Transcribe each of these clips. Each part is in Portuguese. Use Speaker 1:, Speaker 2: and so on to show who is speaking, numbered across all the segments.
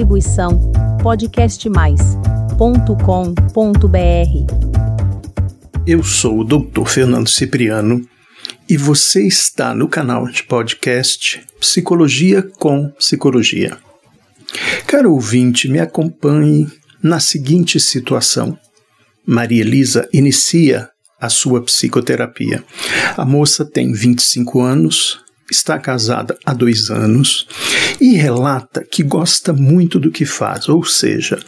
Speaker 1: Distribuição podcastmais.com.br.
Speaker 2: Eu sou o Dr. Fernando Cipriano e você está no canal de podcast Psicologia com Psicologia. Caro ouvinte, me acompanhe na seguinte situação. Maria Elisa inicia a sua psicoterapia. A moça tem 25 anos, está casada há dois anos e relata que gosta muito do que faz, ou seja,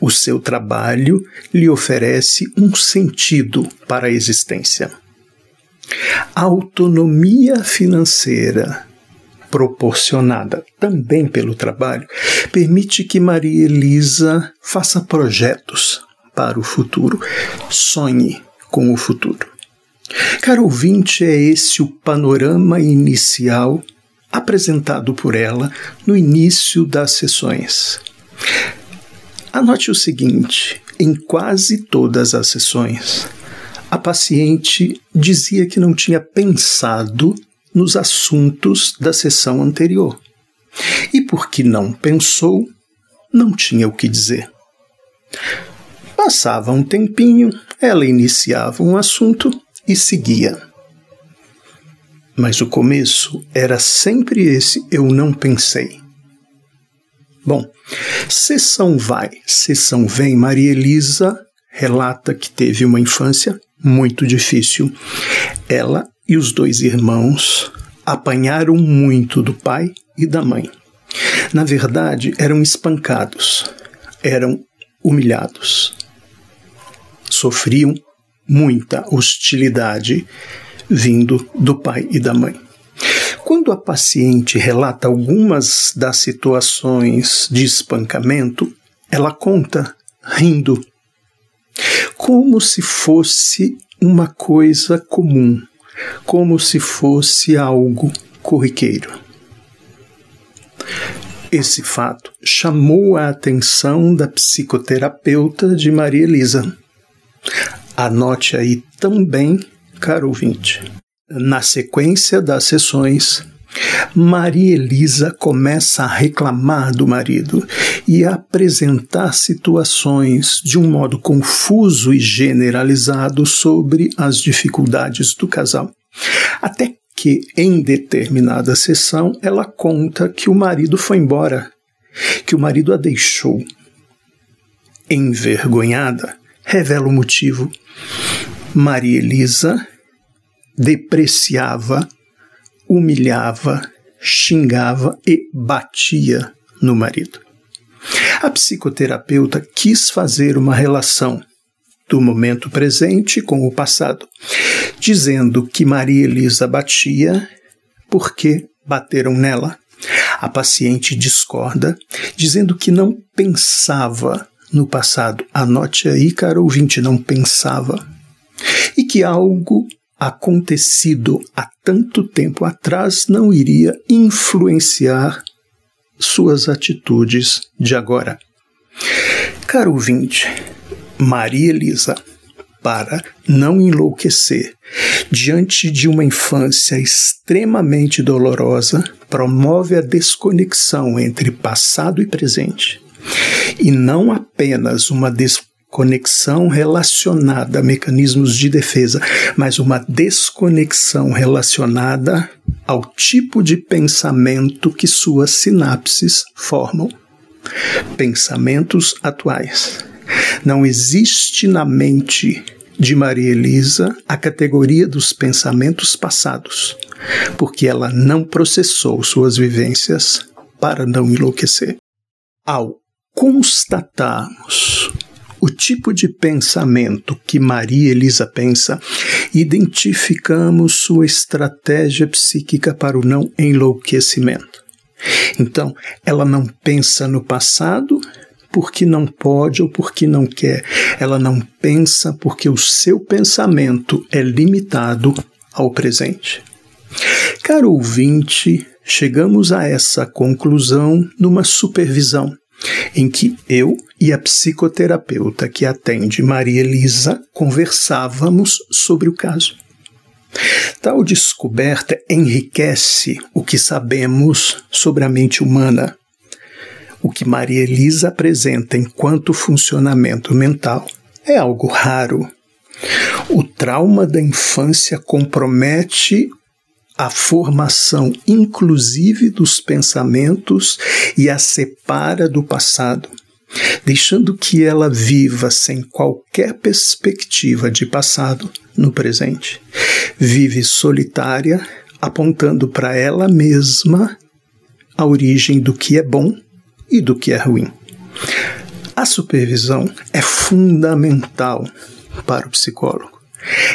Speaker 2: o seu trabalho lhe oferece um sentido para a existência. A autonomia financeira proporcionada também pelo trabalho permite que Maria Elisa faça projetos para o futuro, sonhe com o futuro. Caro ouvinte, é esse o panorama inicial apresentado por ela no início das sessões. Anote o seguinte: em quase todas as sessões, a paciente dizia que não tinha pensado nos assuntos da sessão anterior. E porque não pensou, não tinha o que dizer. Passava um tempinho, ela iniciava um assunto e seguia. Mas o começo era sempre esse: eu não pensei. Bom, sessão vai, sessão vem. Maria Elisa relata que teve uma infância muito difícil. Ela e os dois irmãos apanharam muito do pai e da mãe. Na verdade, eram espancados, eram humilhados. Sofriam muita hostilidade vindo do pai e da mãe. Quando a paciente relata algumas das situações de espancamento, ela conta rindo, como se fosse uma coisa comum, como se fosse algo corriqueiro. Esse fato chamou a atenção da psicoterapeuta de Maria Elisa. Anote aí também, caro ouvinte. Na sequência das sessões, Maria Elisa começa a reclamar do marido e a apresentar situações de um modo confuso e generalizado sobre as dificuldades do casal. Até que, em determinada sessão, ela conta que o marido foi embora, que o marido a deixou. Envergonhada, revela o motivo. Maria Elisa depreciava, humilhava, xingava e batia no marido. A psicoterapeuta quis fazer uma relação do momento presente com o passado, dizendo que Maria Elisa batia porque bateram nela. A paciente discorda, dizendo que não pensava no passado. Anote aí, caro ouvinte, não pensava. E que algo acontecido há tanto tempo atrás não iria influenciar suas atitudes de agora. Caro ouvinte, Maria Elisa, para não enlouquecer diante de uma infância extremamente dolorosa, promove a desconexão entre passado e presente e não apenas uma desconexão relacionada a mecanismos de defesa, mas uma desconexão relacionada ao tipo de pensamento que suas sinapses formam. Pensamentos atuais. Não existe na mente de Maria Elisa a categoria dos pensamentos passados, porque ela não processou suas vivências para não enlouquecer. Ao constatarmos o tipo de pensamento que Maria Elisa pensa, identificamos sua estratégia psíquica para o não enlouquecimento. Então, ela não pensa no passado porque não pode ou porque não quer. Ela não pensa porque o seu pensamento é limitado ao presente. Caro ouvinte, chegamos a essa conclusão numa supervisão em que eu e a psicoterapeuta que atende Maria Elisa conversávamos sobre o caso. Tal descoberta enriquece o que sabemos sobre a mente humana. O que Maria Elisa apresenta enquanto funcionamento mental é algo raro. O trauma da infância compromete a formação, inclusive dos pensamentos, e a separa do passado, deixando que ela viva sem qualquer perspectiva de passado no presente. Vive solitária, apontando para ela mesma a origem do que é bom e do que é ruim. A supervisão é fundamental para o psicólogo.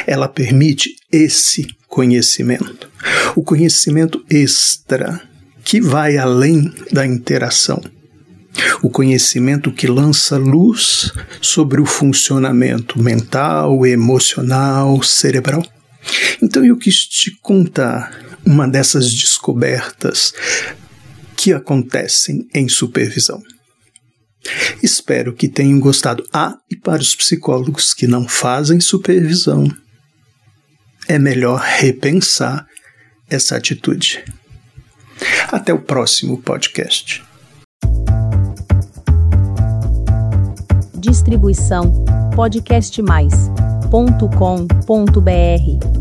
Speaker 2: Ela permite esse conhecimento, o conhecimento extra, que vai além da interação. O conhecimento que lança luz sobre o funcionamento mental, emocional, cerebral. Então eu quis te contar uma dessas descobertas que acontecem em supervisão. Espero que tenham gostado. Ah, e para os psicólogos que não fazem supervisão, é melhor repensar essa atitude. Até o próximo podcast.
Speaker 1: Distribuição podcastmais.com.br